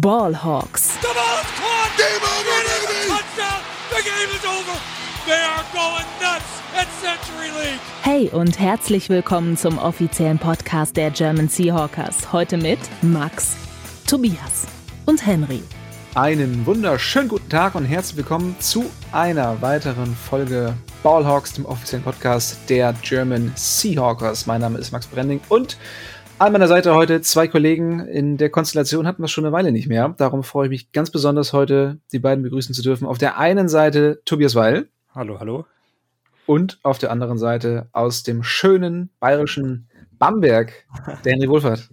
Ballhawks. The ball's caught. Game over, baby. Touchdown. The game is over. They are going nuts at Century League. Hey und herzlich willkommen zum offiziellen Podcast der German Seahawkers. Heute mit Max, Tobias und Henry. Einen wunderschönen guten Tag und herzlich willkommen zu einer weiteren Folge Ballhawks, dem offiziellen Podcast der German Seahawkers. Mein Name ist Max Brending und an meiner Seite heute zwei Kollegen. In der Konstellation hatten wir schon eine Weile nicht mehr. Darum freue ich mich ganz besonders heute, die beiden begrüßen zu dürfen. Auf der einen Seite Tobias Weil. Hallo, hallo. Und auf der anderen Seite aus dem schönen bayerischen Bamberg, der Henry Wohlfahrt.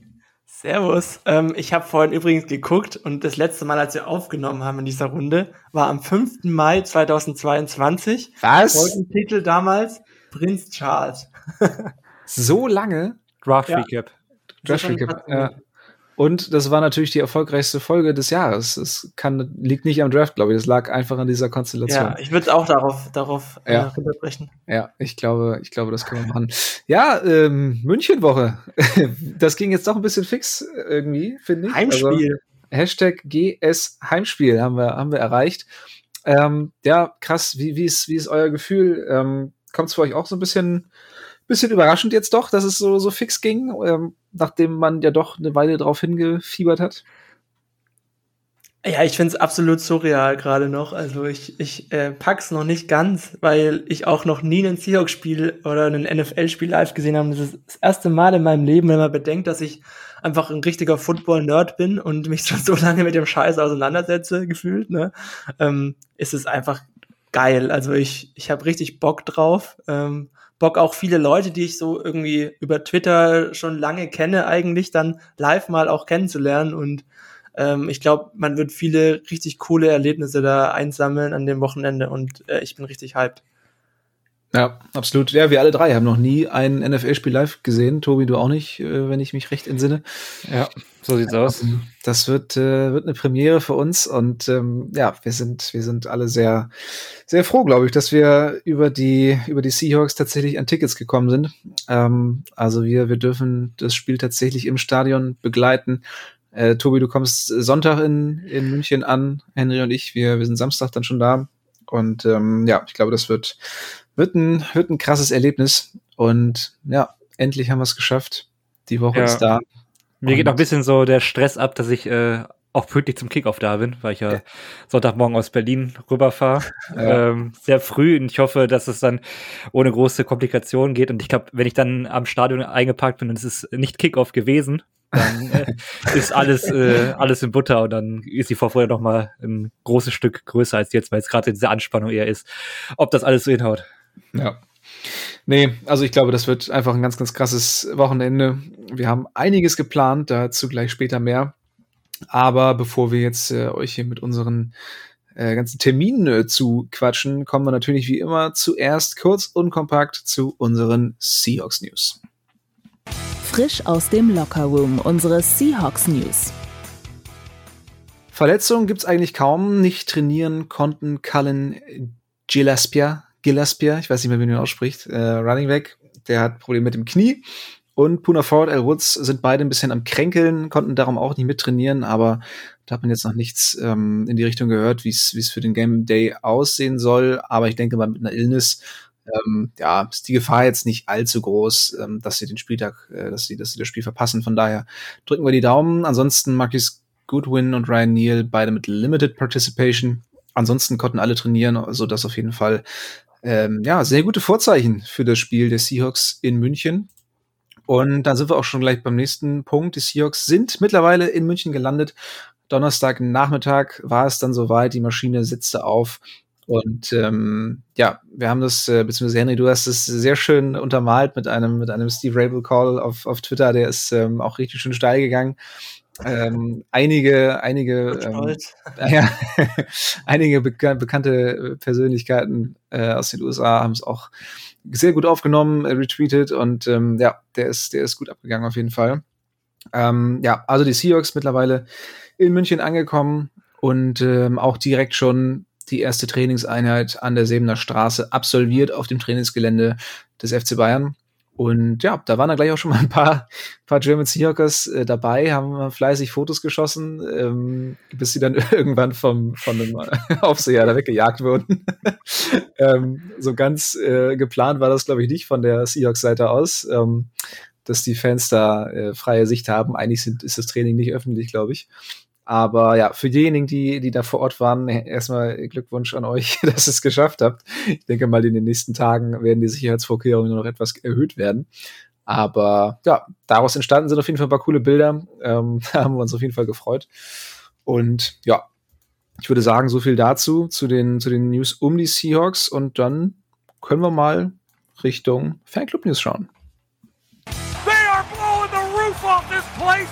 Servus. Ähm, ich habe vorhin übrigens geguckt und das letzte Mal, als wir aufgenommen haben in dieser Runde, war am 5. Mai 2022. Was? Folgentitel damals Prinz Charles. so lange? Draft Ja. Recap. Draft Recap. Ja. Und das war natürlich die erfolgreichste Folge des Jahres. Es kann, liegt nicht am Draft, glaube ich. Das lag einfach an dieser Konstellation. Ja, ich würde auch darauf, darauf Ja. äh, runterbrechen. Ja, ich glaube, ich glaube, das können wir machen. Ja, ähm, München-Woche. Das ging jetzt doch ein bisschen fix irgendwie, finde ich. Also, Heimspiel. Hashtag GS Heimspiel haben wir, haben wir erreicht. Ähm, ja, krass. Wie, wie, ist, wie ist euer Gefühl? Ähm, Kommt es für euch auch so ein bisschen, bisschen überraschend jetzt doch, dass es so, so fix ging, ähm, nachdem man ja doch eine Weile drauf hingefiebert hat? Ja, ich finde es absolut surreal gerade noch. Also ich, ich äh, pack's noch nicht ganz, weil ich auch noch nie ein Seahawks-Spiel oder ein NFL-Spiel live gesehen habe. Das ist das erste Mal in meinem Leben, wenn man bedenkt, dass ich einfach ein richtiger Football-Nerd bin und mich schon so lange mit dem Scheiß auseinandersetze, gefühlt, ne? Ähm, ist es einfach geil. Also ich, ich habe richtig Bock drauf. Ähm, Bock auch viele Leute, die ich so irgendwie über Twitter schon lange kenne, eigentlich dann live mal auch kennenzulernen und ähm, ich glaube, man wird viele richtig coole Erlebnisse da einsammeln an dem Wochenende und äh, ich bin richtig hyped. Ja, absolut. Ja, wir alle drei haben noch nie ein NFL-Spiel live gesehen. Tobi, du auch nicht, äh, wenn ich mich recht entsinne. Ja, so sieht's aus. Das wird, äh, wird eine Premiere für uns und ähm, ja, wir sind, wir sind alle sehr, sehr froh, glaube ich, dass wir über die, über die Seahawks tatsächlich an Tickets gekommen sind. Ähm, also wir, wir dürfen das Spiel tatsächlich im Stadion begleiten. Äh, Tobi, du kommst Sonntag in, in München an, Henry und ich, wir, wir sind Samstag dann schon da. Und ähm, ja, ich glaube, das wird, wird, ein, wird ein krasses Erlebnis. Und ja, endlich haben wir es geschafft. Die Woche Ja. ist da. Mir geht noch ein bisschen so der Stress ab, dass ich äh, auch pünktlich zum Kickoff da bin, weil ich ja Sonntagmorgen aus Berlin rüberfahre. Ja. Ähm, sehr früh und ich hoffe, dass es dann ohne große Komplikationen geht. Und ich glaube, wenn ich dann am Stadion eingepackt bin und es ist nicht Kickoff gewesen, dann äh, ist alles, äh, alles in Butter und dann ist die Vorfreude noch mal ein großes Stück größer als jetzt, weil es gerade diese Anspannung eher ist, ob das alles so hinhaut. Ja. Nee, also ich glaube, das wird einfach ein ganz, ganz krasses Wochenende. Wir haben einiges geplant, dazu gleich später mehr. Aber bevor wir jetzt äh, euch hier mit unseren äh, ganzen Terminen äh, zu quatschen, kommen wir natürlich wie immer zuerst kurz und kompakt zu unseren Seahawks News. Frisch aus dem Lockerroom, unsere Seahawks News. Verletzungen gibt's eigentlich kaum. Nicht trainieren konnten Cullen Gillespie, Gillespie, ich weiß nicht mehr, wie man ihn ausspricht, äh, Running Back, der hat Probleme mit dem Knie. Und Puna Ford, Al Woods sind beide ein bisschen am Kränkeln, konnten darum auch nicht mittrainieren, aber da hat man jetzt noch nichts ähm, in die Richtung gehört, es wie es für den Game Day aussehen soll. Aber ich denke mal, mit einer Illness ähm, ja, ist die Gefahr jetzt nicht allzu groß, ähm, dass sie den Spieltag, äh, dass sie, dass sie das Spiel verpassen. Von daher drücken wir die Daumen. Ansonsten Marcus Goodwin und Ryan Neal beide mit Limited Participation. Ansonsten konnten alle trainieren, also das auf jeden Fall ähm, ja sehr gute Vorzeichen für das Spiel der Seahawks in München. Und dann sind wir auch schon gleich beim nächsten Punkt. Die Seahawks sind mittlerweile in München gelandet. Donnerstag Nachmittag war es dann soweit. Die Maschine setzte auf. Und ähm, ja, wir haben das, äh, beziehungsweise Henry, du hast es sehr schön untermalt mit einem, mit einem Steve Rabel Call auf, auf Twitter, der ist ähm, auch richtig schön steil gegangen. Ähm, einige, einige, ähm, ja, einige beka bekannte Persönlichkeiten äh, aus den USA haben es auch sehr gut aufgenommen, äh, retweetet und ähm, ja, der ist, der ist gut abgegangen auf jeden Fall. Ähm, ja, also die Seahawks mittlerweile in München angekommen und ähm, auch direkt schon die erste Trainingseinheit an der Sebener Straße absolviert auf dem Trainingsgelände des FC Bayern. Und ja, da waren dann gleich auch schon mal ein paar, paar German Seahawkers äh, dabei, haben fleißig Fotos geschossen, ähm, bis sie dann irgendwann vom, von einem Aufseher da weggejagt wurden. ähm, so ganz äh, geplant war das, glaube ich, nicht von der Seahawks-Seite aus, ähm, dass die Fans da äh, freie Sicht haben. Eigentlich sind, ist das Training nicht öffentlich, glaube ich. Aber ja, für diejenigen, die, die da vor Ort waren, erstmal Glückwunsch an euch, dass ihr es geschafft habt. Ich denke mal, in den nächsten Tagen werden die Sicherheitsvorkehrungen noch etwas erhöht werden. Aber ja, daraus entstanden sind auf jeden Fall ein paar coole Bilder. Ähm, da haben wir uns auf jeden Fall gefreut. Und ja, ich würde sagen, so viel dazu, zu den, zu den News um die Seahawks. Und dann können wir mal Richtung Fanclub News schauen.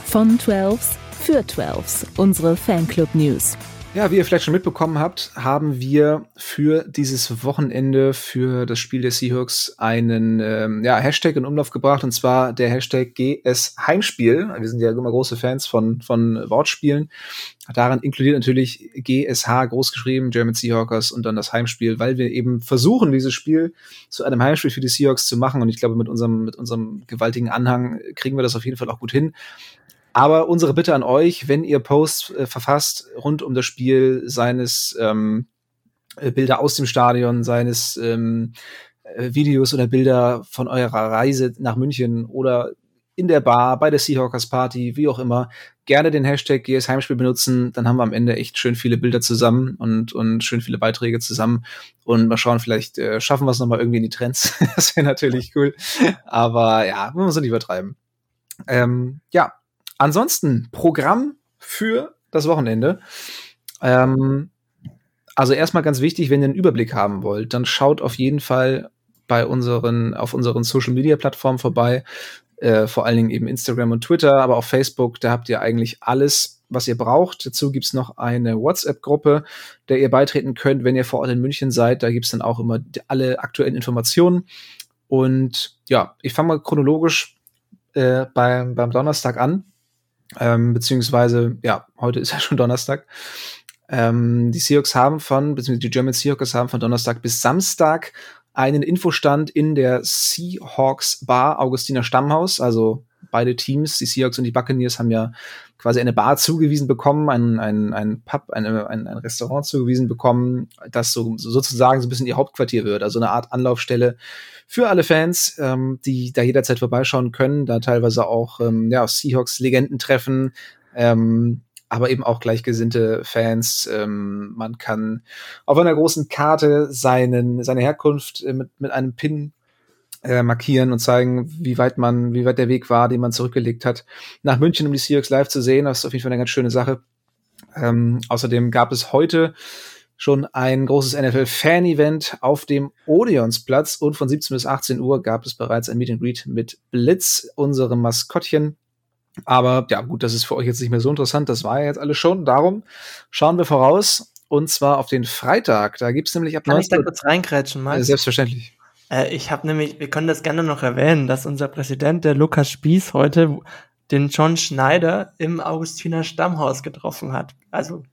Von 12 für 12s, unsere Fanclub News. Ja, wie ihr vielleicht schon mitbekommen habt, haben wir für dieses Wochenende für das Spiel der Seahawks einen ähm, ja, Hashtag in Umlauf gebracht, und zwar der Hashtag GS Heimspiel. Wir sind ja immer große Fans von, von Wortspielen. Daran inkludiert natürlich GSH großgeschrieben, German Seahawkers und dann das Heimspiel, weil wir eben versuchen, dieses Spiel zu einem Heimspiel für die Seahawks zu machen. Und ich glaube, mit unserem, mit unserem gewaltigen Anhang kriegen wir das auf jeden Fall auch gut hin. Aber unsere Bitte an euch, wenn ihr Posts äh, verfasst rund um das Spiel, seines ähm, äh, Bilder aus dem Stadion, seines ähm, äh, Videos oder Bilder von eurer Reise nach München oder in der Bar, bei der Seahawkers Party, wie auch immer, gerne den Hashtag GS Heimspiel benutzen. Dann haben wir am Ende echt schön viele Bilder zusammen und, und schön viele Beiträge zusammen. Und mal schauen, vielleicht äh, schaffen wir es nochmal irgendwie in die Trends. das wäre natürlich cool. Aber ja, wir müssen nicht übertreiben. Ähm, ja, Ansonsten Programm für das Wochenende. Ähm, also erstmal ganz wichtig, wenn ihr einen Überblick haben wollt, dann schaut auf jeden Fall bei unseren, auf unseren Social Media Plattformen vorbei. Äh, vor allen Dingen eben Instagram und Twitter, aber auch Facebook, da habt ihr eigentlich alles, was ihr braucht. Dazu gibt's noch eine WhatsApp-Gruppe, der ihr beitreten könnt, wenn ihr vor Ort in München seid. Da gibt's dann auch immer alle aktuellen Informationen. Und ja, ich fange mal chronologisch äh, beim, beim Donnerstag an ähm, beziehungsweise, ja, heute ist ja schon Donnerstag. Ähm, die Seahawks haben von, beziehungsweise die German Seahawks haben von Donnerstag bis Samstag einen Infostand in der Seahawks Bar Augustiner Stammhaus. Also beide Teams, die Seahawks und die Buccaneers, haben ja quasi eine Bar zugewiesen bekommen, ein, ein, ein Pub, eine, ein, ein Restaurant zugewiesen bekommen, das so, sozusagen so ein bisschen ihr Hauptquartier wird. Also eine Art Anlaufstelle für alle Fans, ähm, die da jederzeit vorbeischauen können, da teilweise auch ähm, ja, Seahawks-Legenden treffen, ähm, aber eben auch gleichgesinnte Fans. Ähm, man kann auf einer großen Karte seinen, seine Herkunft äh, mit, mit einem Pin äh, markieren und zeigen, wie weit man, wie weit der Weg war, den man zurückgelegt hat, nach München, um die Seahawks live zu sehen. Das ist auf jeden Fall eine ganz schöne Sache. Ähm, außerdem gab es heute schon ein großes NFL-Fan-Event auf dem Odeonsplatz und von 17 bis 18 Uhr gab es bereits ein Meet and Greet mit Blitz, unserem Maskottchen. Aber ja, gut, das ist für euch jetzt nicht mehr so interessant. Das war ja jetzt alles schon. Darum schauen wir voraus. Und zwar auf den Freitag. Da gibt's nämlich ab Kann 19 ich da kurz reinkrätschen, Max? Äh, selbstverständlich. Äh, ich habe nämlich, wir können das gerne noch erwähnen, dass unser Präsident, der Lukas Spieß, heute den John Schneider im Augustiner Stammhaus getroffen hat. Also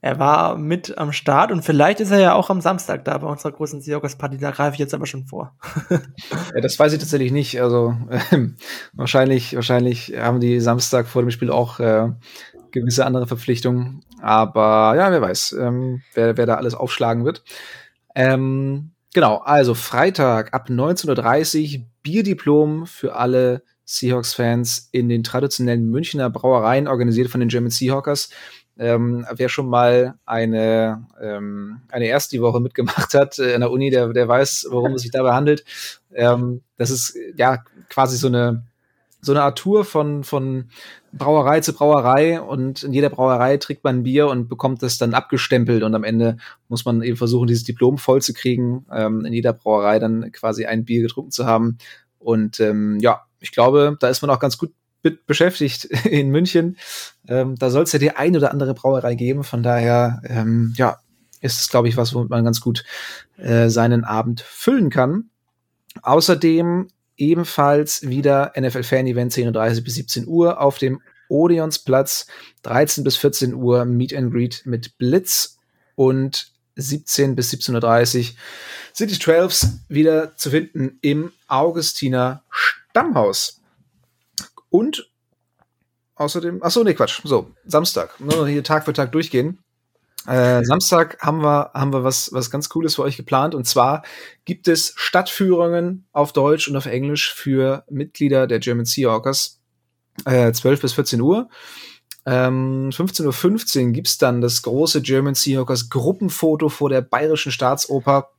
er war mit am Start und vielleicht ist er ja auch am Samstag da bei unserer großen Seahawks-Party. Da greife ich jetzt aber schon vor. ja, das weiß ich tatsächlich nicht. Also äh, wahrscheinlich, wahrscheinlich haben die Samstag vor dem Spiel auch äh, gewisse andere Verpflichtungen. Aber ja, wer weiß, ähm, wer, wer da alles aufschlagen wird. Ähm, genau, also Freitag ab 19.30 Uhr Bierdiplom für alle Seahawks-Fans in den traditionellen Münchner Brauereien, organisiert von den German Seahawkers. Ähm, wer schon mal eine, ähm, eine erste Woche mitgemacht hat äh, in der Uni, der, der weiß, worum es sich dabei handelt. Ähm, das ist ja quasi so eine, so eine Art Tour von, von Brauerei zu Brauerei und in jeder Brauerei trägt man ein Bier und bekommt das dann abgestempelt und am Ende muss man eben versuchen, dieses Diplom voll zu kriegen, ähm, in jeder Brauerei dann quasi ein Bier getrunken zu haben. Und ähm, ja, ich glaube, da ist man auch ganz gut beschäftigt in München. Ähm, da soll es ja die ein oder andere Brauerei geben. Von daher, ähm, ja, ist es, glaube ich, was, womit man ganz gut äh, seinen Abend füllen kann. Außerdem ebenfalls wieder NFL-Fan-Event 10.30 bis 17 Uhr auf dem Odeonsplatz, 13 bis 14 Uhr Meet and Greet mit Blitz und 17 bis 17.30 Uhr sind die 12s wieder zu finden im Augustiner Stammhaus. Und außerdem, ach so, nee, Quatsch, so, Samstag, nur noch hier Tag für Tag durchgehen. Äh, Samstag haben wir, haben wir was, was ganz Cooles für euch geplant. Und zwar gibt es Stadtführungen auf Deutsch und auf Englisch für Mitglieder der German Seahawkers. Äh, 12 bis 14 Uhr. Ähm, 15.15 Uhr gibt's dann das große German Seahawkers Gruppenfoto vor der Bayerischen Staatsoper.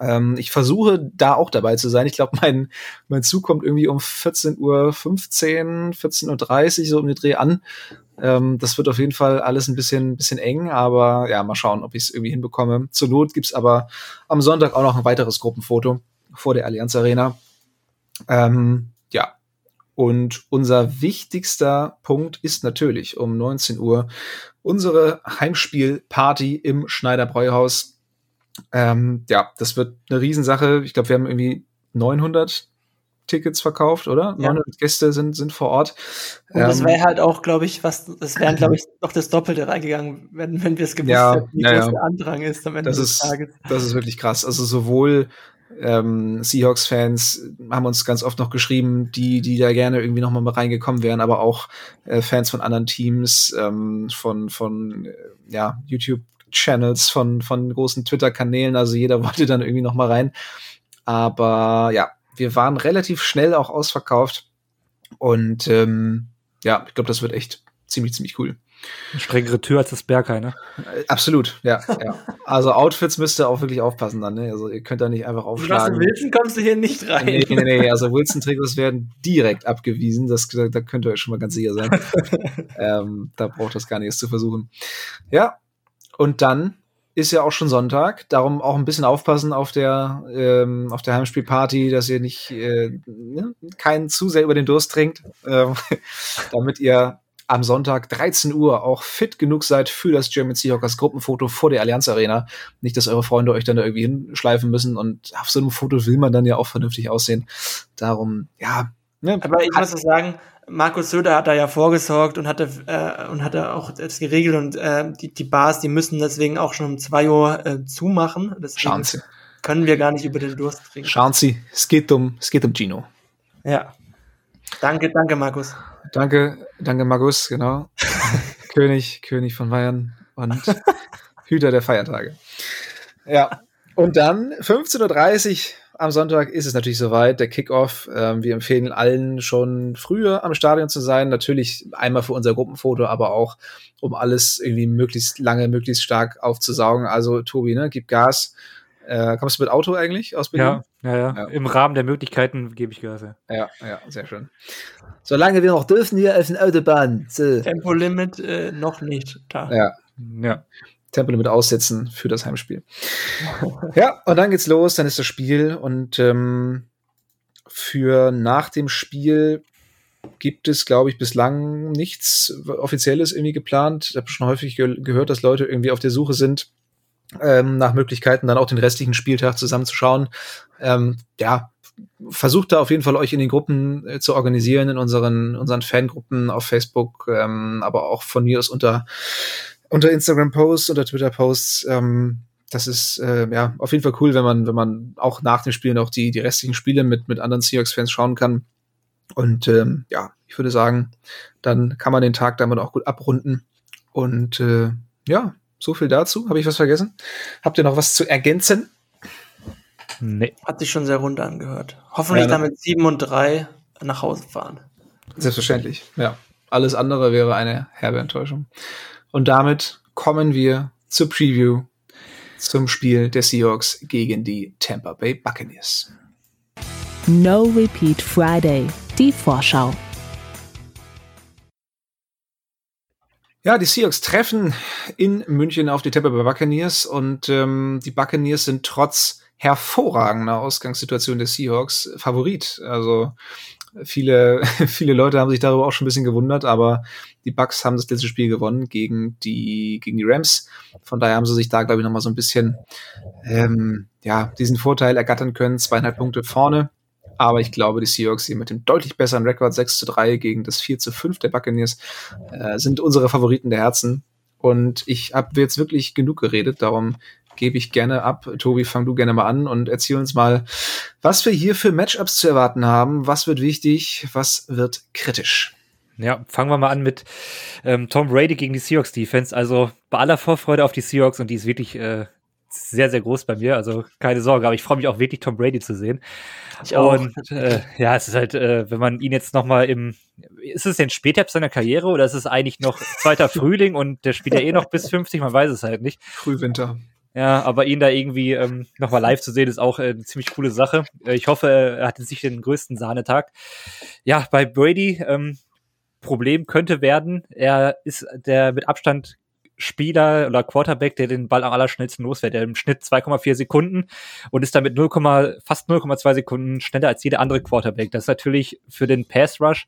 Ähm, ich versuche da auch dabei zu sein. Ich glaube, mein, mein Zug kommt irgendwie um 14.15 Uhr, 14.30 Uhr so um den Dreh an. Ähm, das wird auf jeden Fall alles ein bisschen, bisschen eng, aber ja, mal schauen, ob ich es irgendwie hinbekomme. Zur Not gibt's aber am Sonntag auch noch ein weiteres Gruppenfoto vor der Allianz Arena. Ähm, ja. Und unser wichtigster Punkt ist natürlich um 19 Uhr unsere Heimspielparty im Schneider Bräuhaus. Ähm, ja, das wird eine Riesensache. Ich glaube, wir haben irgendwie 900 Tickets verkauft, oder? Ja. 900 Gäste sind, sind vor Ort. Und das ähm, wäre halt auch, glaube ich, was, das wären, glaube ich, noch das Doppelte reingegangen, wenn, wenn wir es gewusst ja, hätten, wie ja, groß der Andrang ist am Ende das des ist, Tages. Das ist wirklich krass. Also sowohl ähm, Seahawks-Fans haben uns ganz oft noch geschrieben, die, die da gerne irgendwie noch mal reingekommen wären, aber auch äh, Fans von anderen Teams, ähm, von, von äh, ja, YouTube-Channels, von, von großen Twitter-Kanälen. Also jeder wollte dann irgendwie noch mal rein. Aber ja, wir waren relativ schnell auch ausverkauft. Und ähm, ja, ich glaube, das wird echt ziemlich, ziemlich cool. Eine strengere Tür als das Berghain, ne? Äh, Absolut, ja, ja. Also Outfits müsst ihr auch wirklich aufpassen dann, ne? Also ihr könnt da nicht einfach Du aufschlagen. Wilson kommst du hier nicht rein. Nee, nee, nee, also Wilson-Trikots werden direkt abgewiesen, das, da, da könnt ihr euch schon mal ganz sicher sein. ähm, da braucht das gar nichts zu versuchen. Ja, und dann ist ja auch schon Sonntag, darum auch ein bisschen aufpassen auf der, ähm, auf der Heimspielparty, dass ihr nicht äh, ne, keinen zu sehr über den Durst trinkt, ähm, damit ihr am Sonntag 13 Uhr auch fit genug seid für das German Seahawkers Gruppenfoto vor der Allianz Arena. Nicht, dass eure Freunde euch dann da irgendwie hinschleifen müssen und auf so einem Foto will man dann ja auch vernünftig aussehen. Darum, ja. Ne, Aber ich muss sagen, Markus Söder hat da ja vorgesorgt und hatte äh, und hatte auch das geregelt und äh, die, die Bars, die müssen deswegen auch schon um zwei Uhr äh, zumachen. Deswegen Schauen Sie. können wir gar nicht über den Durst trinken. Schauen Sie, es geht um, es geht um Gino. Ja. Danke, danke, Markus. Danke, danke Markus, genau. König, König von Bayern und Hüter der Feiertage. Ja, und dann 15.30 Uhr am Sonntag ist es natürlich soweit, der Kickoff. Ähm, wir empfehlen allen schon früher am Stadion zu sein. Natürlich einmal für unser Gruppenfoto, aber auch, um alles irgendwie möglichst lange, möglichst stark aufzusaugen. Also, Tobi, ne, gib Gas. Äh, kommst du mit Auto eigentlich aus Berlin? Ja, ja, ja, Ja. Im Rahmen der Möglichkeiten gebe ich Gas. Ja. Ja, ja, sehr schön. Solange wir noch dürfen hier auf den Autobahn. So. Tempolimit äh, noch nicht da. Ja, ja. Tempolimit aussetzen für das Heimspiel. ja, und dann geht's los, dann ist das Spiel und ähm, für nach dem Spiel gibt es, glaube ich, bislang nichts Offizielles irgendwie geplant. Ich habe schon häufig ge gehört, dass Leute irgendwie auf der Suche sind ähm, nach Möglichkeiten, dann auch den restlichen Spieltag zusammenzuschauen. Ähm, ja, versucht da auf jeden Fall euch in den Gruppen äh, zu organisieren, in unseren, unseren Fangruppen auf Facebook, ähm, aber auch von mir aus unter, unter Instagram-Posts, unter Twitter-Posts. Ähm, das ist äh, ja auf jeden Fall cool, wenn man, wenn man auch nach dem Spiel noch die, die restlichen Spiele mit, mit anderen Seahawks-Fans schauen kann. Und ähm, ja, ich würde sagen, dann kann man den Tag damit auch gut abrunden. Und äh, ja, so viel dazu. Habe ich was vergessen? Habt ihr noch was zu ergänzen? Nee. Hat sich schon sehr rund angehört. Hoffentlich Ja, ne? damit 7 und 3 nach Hause fahren. Selbstverständlich, ja. Alles andere wäre eine herbe Enttäuschung. Und damit kommen wir zur Preview zum Spiel der Seahawks gegen die Tampa Bay Buccaneers. No Repeat Friday, die Vorschau. Ja, die Seahawks treffen in München auf die Tampa Bay Buccaneers und ähm, die Buccaneers sind trotz hervorragender Ausgangssituation der Seahawks Favorit. Also viele, viele Leute haben sich darüber auch schon ein bisschen gewundert, aber die Bucks haben das letzte Spiel gewonnen gegen die, gegen die Rams. Von daher haben sie sich da, glaube ich, noch mal so ein bisschen, ähm, ja, diesen Vorteil ergattern können. Zweieinhalb Punkte vorne. Aber ich glaube, die Seahawks hier mit dem deutlich besseren Rekord 6 zu 3 gegen das 4 zu 5 der Buccaneers äh, sind unsere Favoriten der Herzen. Und ich habe jetzt wirklich genug geredet, darum gebe ich gerne ab. Tobi, fang du gerne mal an und erzähl uns mal, was wir hier für Matchups zu erwarten haben. Was wird wichtig? Was wird kritisch? Ja, fangen wir mal an mit ähm, Tom Brady gegen die Seahawks Defense. Also bei aller Vorfreude auf die Seahawks und die ist wirklich äh, sehr, sehr groß bei mir. Also keine Sorge, aber ich freue mich auch wirklich, Tom Brady zu sehen. Ich auch. Und äh, ja, es ist halt, äh, wenn man ihn jetzt noch mal im, ist es denn Spätherbst seiner Karriere oder ist es eigentlich noch zweiter Frühling und der spielt ja eh noch bis 50, man weiß es halt nicht. Frühwinter. Ja, aber ihn da irgendwie ähm, nochmal live zu sehen, ist auch äh, eine ziemlich coole Sache. Äh, ich hoffe, er hat jetzt nicht den größten Sahnetag. Ja, bei Brady, ähm, Problem könnte werden, er ist der mit Abstand Spieler oder Quarterback, der den Ball am allerschnellsten losfährt. Der im Schnitt 2,4 Sekunden und ist damit 0, fast 0,2 Sekunden schneller als jeder andere Quarterback. Das ist natürlich für den Pass Rush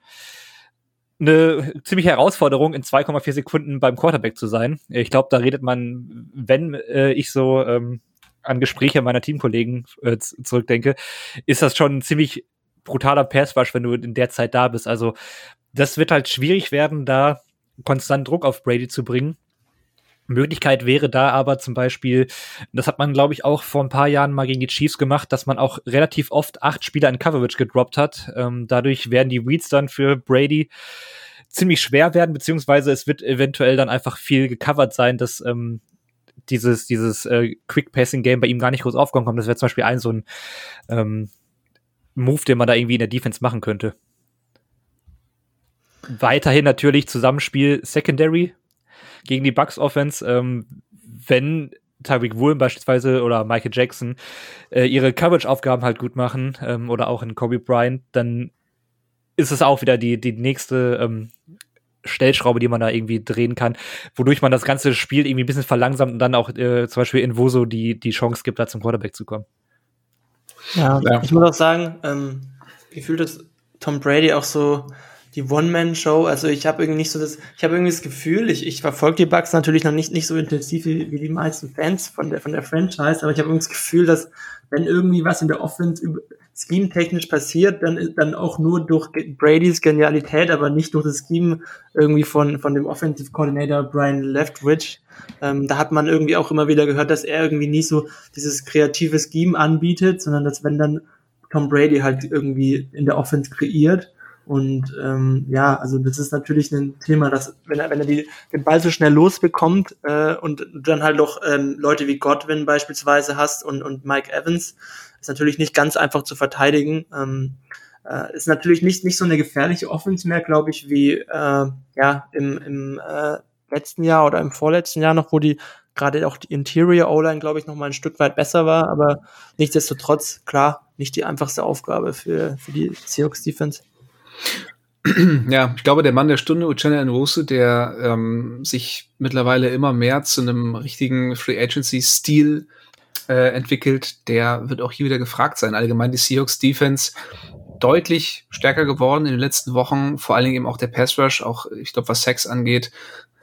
eine ziemliche Herausforderung, in 2,4 Sekunden beim Quarterback zu sein. Ich glaube, da redet man, wenn äh, ich so ähm, an Gespräche meiner Teamkollegen äh, zurückdenke, ist das schon ein ziemlich brutaler Pass Rush, wenn du in der Zeit da bist. Also das wird halt schwierig werden, da konstant Druck auf Brady zu bringen. Möglichkeit wäre da aber zum Beispiel, das hat man, glaube ich, auch vor ein paar Jahren mal gegen die Chiefs gemacht, dass man auch relativ oft acht Spieler in Coverage gedroppt hat. Ähm, dadurch werden die Reads dann für Brady ziemlich schwer werden, beziehungsweise es wird eventuell dann einfach viel gecovert sein, dass ähm, dieses, dieses äh, Quick-Passing-Game bei ihm gar nicht groß aufkommen kommt. Das wäre zum Beispiel ein so ein ähm, Move, den man da irgendwie in der Defense machen könnte. Weiterhin natürlich Zusammenspiel Secondary gegen die Bucks Offense, ähm, wenn Tyreek Woolen beispielsweise oder Michael Jackson äh, ihre Coverage-Aufgaben halt gut machen ähm, oder auch in Kobe Bryant, dann ist es auch wieder die, die nächste ähm, Stellschraube, die man da irgendwie drehen kann, wodurch man das ganze Spiel irgendwie ein bisschen verlangsamt und dann auch äh, zum Beispiel in Woso die, die Chance gibt, da zum Quarterback zu kommen. Ja, ja. ich muss auch sagen, ähm, gefühlt ist Tom Brady auch so die One-Man-Show. Also ich habe irgendwie nicht so das, ich habe irgendwie das Gefühl, ich, ich verfolge die Bugs natürlich noch nicht, nicht so intensiv wie, wie die meisten Fans von der, von der Franchise, aber ich habe irgendwie das Gefühl, dass wenn irgendwie was in der Offense scheme-technisch passiert, dann, dann auch nur durch Bradys Genialität, aber nicht durch das Scheme irgendwie von, von dem Offensive Coordinator Brian Leftwich. Ähm, da hat man irgendwie auch immer wieder gehört, dass er irgendwie nie so dieses kreative Scheme anbietet, sondern dass wenn dann Tom Brady halt irgendwie in der Offense kreiert und ähm, ja, also das ist natürlich ein Thema, dass wenn er, wenn er die, den Ball so schnell losbekommt äh, und dann halt noch ähm, Leute wie Godwin beispielsweise hast und, und Mike Evans, ist natürlich nicht ganz einfach zu verteidigen. Ähm, äh, ist natürlich nicht, nicht so eine gefährliche Offense mehr, glaube ich, wie äh, ja im, im äh, letzten Jahr oder im vorletzten Jahr noch, wo die gerade auch die Interior O-Line, glaube ich, noch mal ein Stück weit besser war, aber nichtsdestotrotz, klar, nicht die einfachste Aufgabe für, für die Seahawks Defense. Ja, ich glaube, der Mann der Stunde, Uchenna Nwosu, der ähm, sich mittlerweile immer mehr zu einem richtigen Free Agency-Stil äh, entwickelt, der wird auch hier wieder gefragt sein. Allgemein die Seahawks Defense deutlich stärker geworden in den letzten Wochen, vor allen Dingen eben auch der Pass Rush, auch ich glaube, was Sex angeht,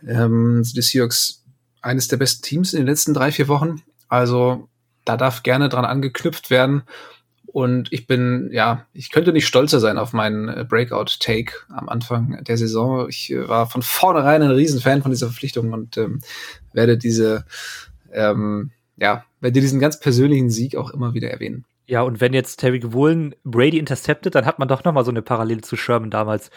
ähm, die Seahawks eines der besten Teams in den letzten drei, vier Wochen. Also da darf gerne dran angeknüpft werden. Und ich bin, ja, ich könnte nicht stolzer sein auf meinen äh, Breakout-Take am Anfang der Saison. Ich äh, war von vornherein ein Riesenfan von dieser Verpflichtung und ähm, werde diese, ähm, ja, werde diesen ganz persönlichen Sieg auch immer wieder erwähnen. Ja, und wenn jetzt Terry Woolen Brady interceptet, dann hat man doch noch mal so eine Parallele zu Sherman damals.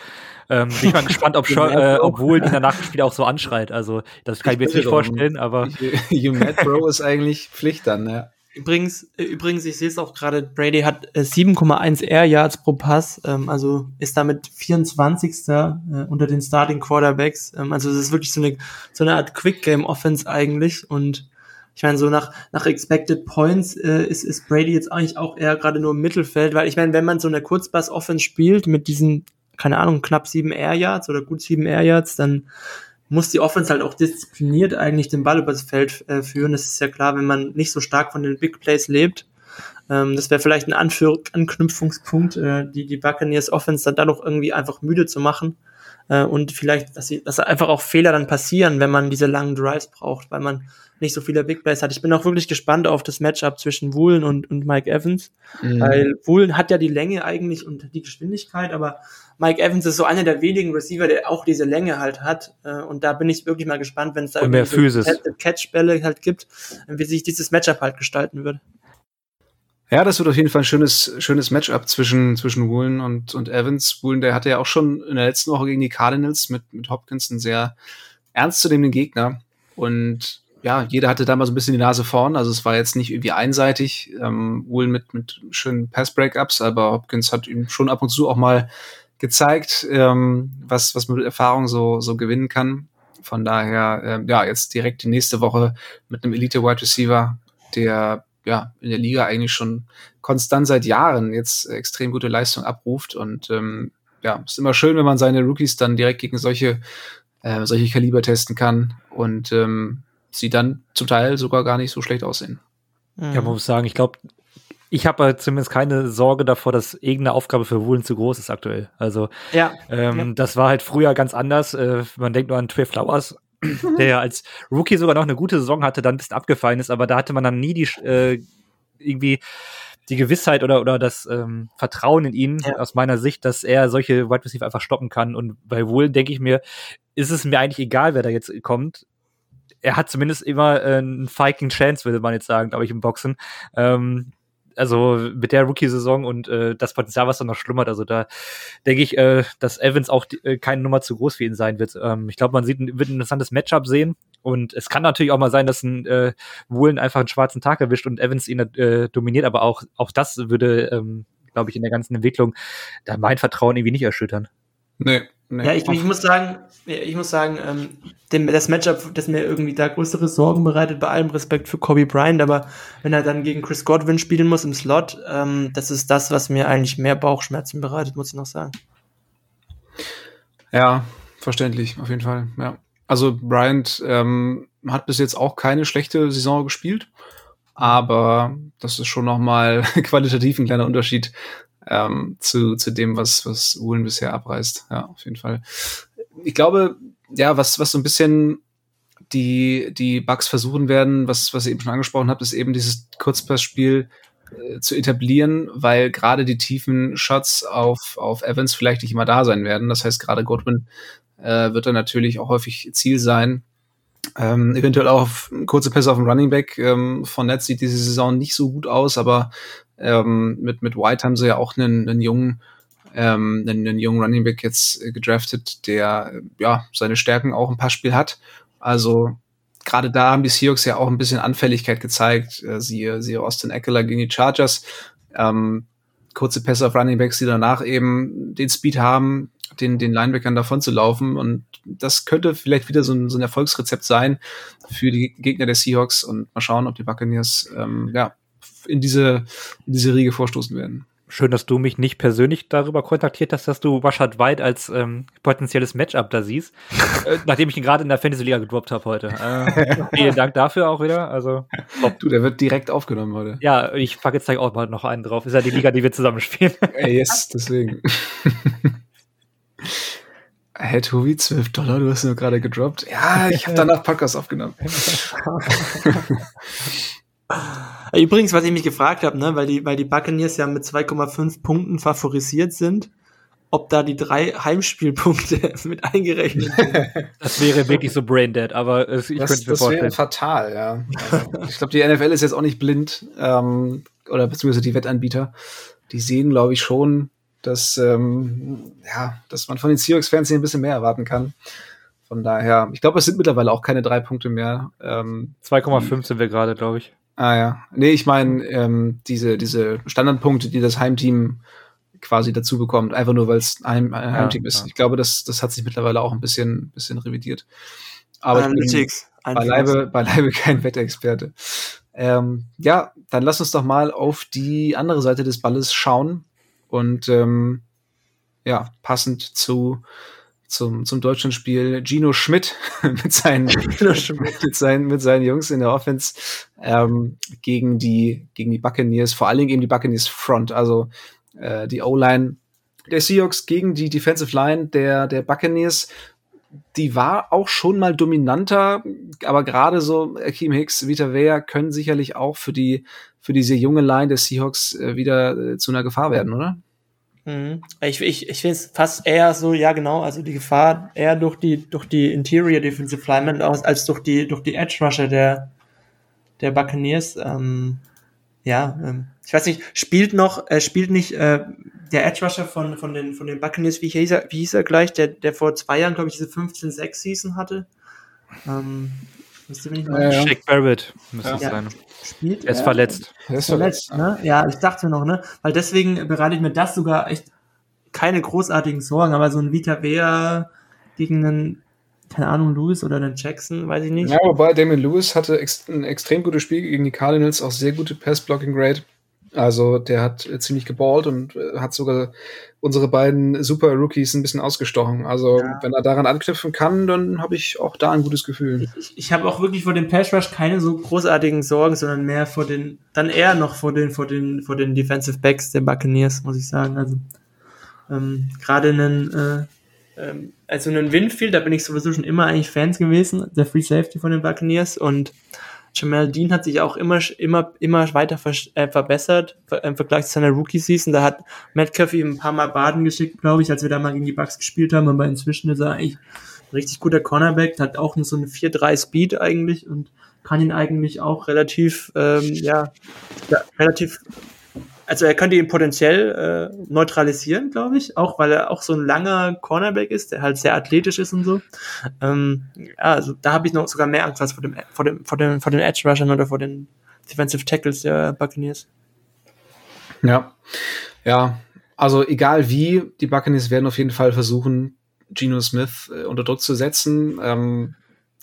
Ähm, bin ich mal gespannt, ob, Sher äh, ob Woolen ihn danach Spiel auch so anschreit. Also, das kann ich, ich mir jetzt nicht vorstellen, aber. You Mad Bro ist eigentlich Pflicht dann, ja. Übrigens, äh, übrigens, ich sehe es auch gerade, Brady hat äh, 7,1 Air Yards pro Pass, ähm, also ist damit 24. Äh, unter den Starting Quarterbacks. Ähm, also es ist wirklich so eine, so eine Art Quick Game Offense eigentlich und ich meine, so nach, nach Expected Points äh, ist, ist Brady jetzt eigentlich auch eher gerade nur im Mittelfeld, weil ich meine, wenn man so eine Kurzpass-Offense spielt mit diesen, keine Ahnung, knapp sieben Air Yards oder gut sieben Air Yards, dann muss die Offense halt auch diszipliniert eigentlich den Ball übers Feld äh, führen. Das ist ja klar, wenn man nicht so stark von den Big Plays lebt. Ähm, das wäre vielleicht ein Anführ Anknüpfungspunkt, äh, die, die Buccaneers Offense dann dadurch irgendwie einfach müde zu machen. Äh, und vielleicht, dass, sie, dass einfach auch Fehler dann passieren, wenn man diese langen Drives braucht, weil man nicht so viele Big Plays hat. Ich bin auch wirklich gespannt auf das Matchup zwischen Woolen und, und Mike Evans, mhm. weil Woolen hat ja die Länge eigentlich und die Geschwindigkeit, aber Mike Evans ist so einer der wenigen Receiver, der auch diese Länge halt hat. Äh, und da bin ich wirklich mal gespannt, wenn es da mehr Physis. Catch-Bälle halt gibt, wie sich dieses Matchup halt gestalten wird. Ja, das wird auf jeden Fall ein schönes, schönes Matchup zwischen, zwischen Woolen und, und Evans. Woolen, der hatte ja auch schon in der letzten Woche gegen die Cardinals mit, mit Hopkins einen sehr ernstzunehmenden Gegner. Und ja, jeder hatte da mal so ein bisschen die Nase vorn. Also es war jetzt nicht irgendwie einseitig, ähm, Woolen mit, mit schönen Pass-Breakups, aber Hopkins hat ihm schon ab und zu auch mal gezeigt, ähm, was, was man mit Erfahrung so, so gewinnen kann. Von daher, ähm, ja, jetzt direkt die nächste Woche mit einem Elite-Wide Receiver, der ja in der Liga eigentlich schon konstant seit Jahren jetzt extrem gute Leistung abruft. Und ähm, ja, ist immer schön, wenn man seine Rookies dann direkt gegen solche, äh, solche Kaliber testen kann. Und ähm, sie dann zum Teil sogar gar nicht so schlecht aussehen. Ja, man muss sagen, ich glaube, ich habe halt zumindest keine Sorge davor, dass irgendeine Aufgabe für Woolen zu groß ist aktuell. Also ja, ähm, ja. das war halt früher ganz anders. Äh, man denkt nur an Trey Flowers, der ja als Rookie sogar noch eine gute Saison hatte, dann ein bisschen abgefallen ist, aber da hatte man dann nie die äh, irgendwie die Gewissheit oder, oder das ähm, Vertrauen in ihn ja. aus meiner Sicht, dass er solche Wide Receiver einfach stoppen kann. Und bei Woolen denke ich mir, ist es mir eigentlich egal, wer da jetzt kommt er hat zumindest immer äh, einen Fighting Chance, würde man jetzt sagen, glaube ich, im Boxen. Ähm, also mit der Rookie-Saison und äh, das Potenzial, was da noch schlummert, also da denke ich, äh, dass Evans auch die, äh, keine Nummer zu groß für ihn sein wird. Ähm, ich glaube, man sieht, wird ein interessantes Matchup sehen und es kann natürlich auch mal sein, dass ein äh, Woolen einfach einen schwarzen Tag erwischt und Evans ihn äh, dominiert, aber auch, auch das würde, ähm, glaube ich, in der ganzen Entwicklung da mein Vertrauen irgendwie nicht erschüttern. Nee, Nee. Ja, ich, ich, muss sagen, ich muss sagen, ähm, dem, das Matchup, das mir irgendwie da größere Sorgen bereitet, bei allem Respekt für Kobe Bryant, aber wenn er dann gegen Chris Godwin spielen muss im Slot, ähm, das ist das, was mir eigentlich mehr Bauchschmerzen bereitet, muss ich noch sagen. Ja, verständlich, auf jeden Fall. Ja. Also Bryant ähm, hat bis jetzt auch keine schlechte Saison gespielt, aber das ist schon noch mal qualitativ ein kleiner Unterschied ähm, zu, zu dem, was, was Uhlen bisher abreißt. Ja, auf jeden Fall. Ich glaube, ja, was, was so ein bisschen die, die Bugs versuchen werden, was, was ihr eben schon angesprochen habt, ist eben dieses Kurzpassspiel äh, zu etablieren, weil gerade die tiefen Shots auf, auf Evans vielleicht nicht immer da sein werden. Das heißt, gerade Godwin äh, wird dann natürlich auch häufig Ziel sein. Ähm, eventuell auch auf kurze Pässe auf dem Running Back. Ähm, von Netz sieht diese Saison nicht so gut aus, aber ähm, mit, mit White haben sie ja auch einen, einen jungen ähm, einen, einen jungen Running Back jetzt äh, gedraftet, der ja seine Stärken auch im Passspiel hat. Also gerade da haben die Seahawks ja auch ein bisschen Anfälligkeit gezeigt. Äh, siehe, siehe Austin Eckler gegen die Chargers. Ähm, kurze Pässe auf Running Backs, die danach eben den Speed haben, den, den Linebackern davon zu laufen. Und das könnte vielleicht wieder so ein, so ein Erfolgsrezept sein für die Gegner der Seahawks. Und mal schauen, ob die Buccaneers ähm, ja, in diese, in diese Riege vorstoßen werden. Schön, dass du mich nicht persönlich darüber kontaktiert hast, dass du Rashad White als ähm, potenzielles Matchup da siehst, äh, nachdem ich ihn gerade in der Fantasy-Liga gedroppt habe heute. Äh, vielen Dank dafür auch wieder. Also, top. Du, der wird direkt aufgenommen heute. Ja, ich packe jetzt gleich auch mal noch einen drauf. Ist ja die Liga, die wir zusammen spielen. yes, deswegen. Hey Tobi, 12 Dollar, du hast nur gerade gedroppt. Ja, ich habe danach Podcast aufgenommen. Übrigens, was ich mich gefragt habe, ne, weil die, weil die Buccaneers ja mit 2,5 Punkten favorisiert sind, ob da die drei Heimspielpunkte mit eingerechnet sind. Das wäre wirklich so braindead, aber ich das, könnte mir das vorstellen. Das wäre fatal, ja. ich glaube, die NFL ist jetzt auch nicht blind, ähm, oder beziehungsweise die Wettanbieter. Die sehen, glaube ich, schon, dass, ähm, ja, dass man von den Seahawks-Fans ein bisschen mehr erwarten kann. Von daher, ich glaube, es sind mittlerweile auch keine drei Punkte mehr. Ähm, 2,5 sind wir gerade, glaube ich. Ah ja. Nee, ich meine, ähm, diese, diese Standardpunkte, die das Heimteam quasi dazu bekommt, einfach nur weil es ein, ein Heimteam ja, ist. Ja. Ich glaube, das, das hat sich mittlerweile auch ein bisschen, bisschen revidiert. Aber Analytics. beileibe, beileibe kein Wetterexperte. Ähm, ja, dann lass uns doch mal auf die andere Seite des Balles schauen und ähm, ja, passend zu zum, zum Deutschlandspiel Gino Schmidt mit seinen, mit seinen, mit seinen Jungs in der Offense ähm, gegen die, gegen die Buccaneers, vor allen Dingen eben die Buccaneers Front, also äh, die O-Line der Seahawks gegen die Defensive Line der, der Buccaneers, die war auch schon mal dominanter, aber gerade so Akeem Hicks, Vita Vea können sicherlich auch für die, für diese junge Line der Seahawks äh, wieder äh, zu einer Gefahr werden, oder? Mhm. Ich, ich, ich finde es fast eher so, ja genau, also die Gefahr eher durch die, durch die Interior Defensive Linemen als, als durch die, durch die Edge Rusher der, der Buccaneers. Ähm, ja, ähm, ich weiß nicht, spielt noch, äh, spielt nicht äh, der Edge Rusher von, von, den, von den Buccaneers, wie hieß er, wie hieß er gleich, der, der vor zwei Jahren, glaube ich, diese 15-6 Season hatte? Ähm, wisst ihr, ich mal ja. Shaq Barrett müsste ja. es sein. Spielt er ist verletzt. Er ist verletzt, ne? Ja, ich dachte noch, ne? Weil deswegen bereite ich mir das sogar echt keine großartigen Sorgen, aber so ein Vita Vea gegen einen keine Ahnung, Lewis oder einen Jackson, weiß ich nicht. Ja, wobei Damon Lewis hatte ex ein extrem gutes Spiel gegen die Cardinals, auch sehr gute Pass-Blocking-Grade. Also der hat äh, ziemlich geballt und äh, hat sogar unsere beiden Super-Rookies ein bisschen ausgestochen. Also ja. wenn er daran anknüpfen kann, dann habe ich auch da ein gutes Gefühl. Ich, ich habe auch wirklich vor dem Pass-Rush keine so großartigen Sorgen, sondern mehr vor den, dann eher noch vor den, vor den, vor den Defensive Backs der Buccaneers, muss ich sagen. Also ähm, gerade einen äh, ähm, also einen Winfield, da bin ich sowieso schon immer eigentlich Fans gewesen, der Free Safety von den Buccaneers und Jamal Dean hat sich auch immer, immer, immer weiter äh, verbessert im Vergleich zu seiner Rookie-Season. Da hat Metcalf ihm ein paar Mal Baden geschickt, glaube ich, als wir da mal gegen die Bucks gespielt haben. Aber inzwischen ist er eigentlich ein richtig guter Cornerback, hat auch so eine 4-3 Speed eigentlich und kann ihn eigentlich auch relativ, ähm, ja, ja, relativ also er könnte ihn potenziell äh, neutralisieren, glaube ich, auch weil er auch so ein langer Cornerback ist, der halt sehr athletisch ist und so. Ähm, ja, also da habe ich noch sogar mehr Angst als vor dem vor dem vor dem vor den Edge Rushern oder vor den Defensive Tackles der Buccaneers. Ja, ja, also egal wie, die Buccaneers werden auf jeden Fall versuchen, Geno Smith äh, unter Druck zu setzen. Ähm,